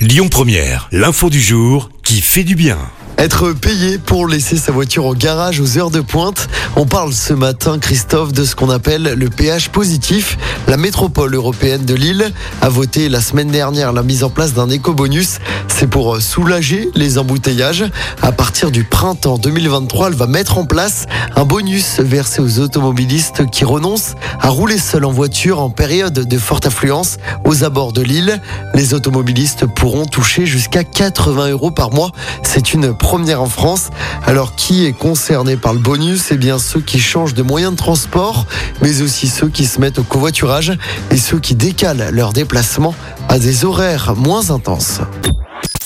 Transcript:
Lyon Première, l'info du jour qui fait du bien. Être payé pour laisser sa voiture au garage aux heures de pointe. On parle ce matin, Christophe, de ce qu'on appelle le péage positif. La métropole européenne de Lille a voté la semaine dernière la mise en place d'un éco-bonus. C'est pour soulager les embouteillages. À partir du printemps 2023, elle va mettre en place un bonus versé aux automobilistes qui renoncent à rouler seuls en voiture en période de forte affluence aux abords de Lille. Les automobilistes pourront toucher jusqu'à 80 euros par mois. C'est une première en France. Alors qui est concerné par le bonus? Eh bien ceux qui changent de moyen de transport, mais aussi ceux qui se mettent au covoiturage et ceux qui décalent leur déplacement à des horaires moins intenses.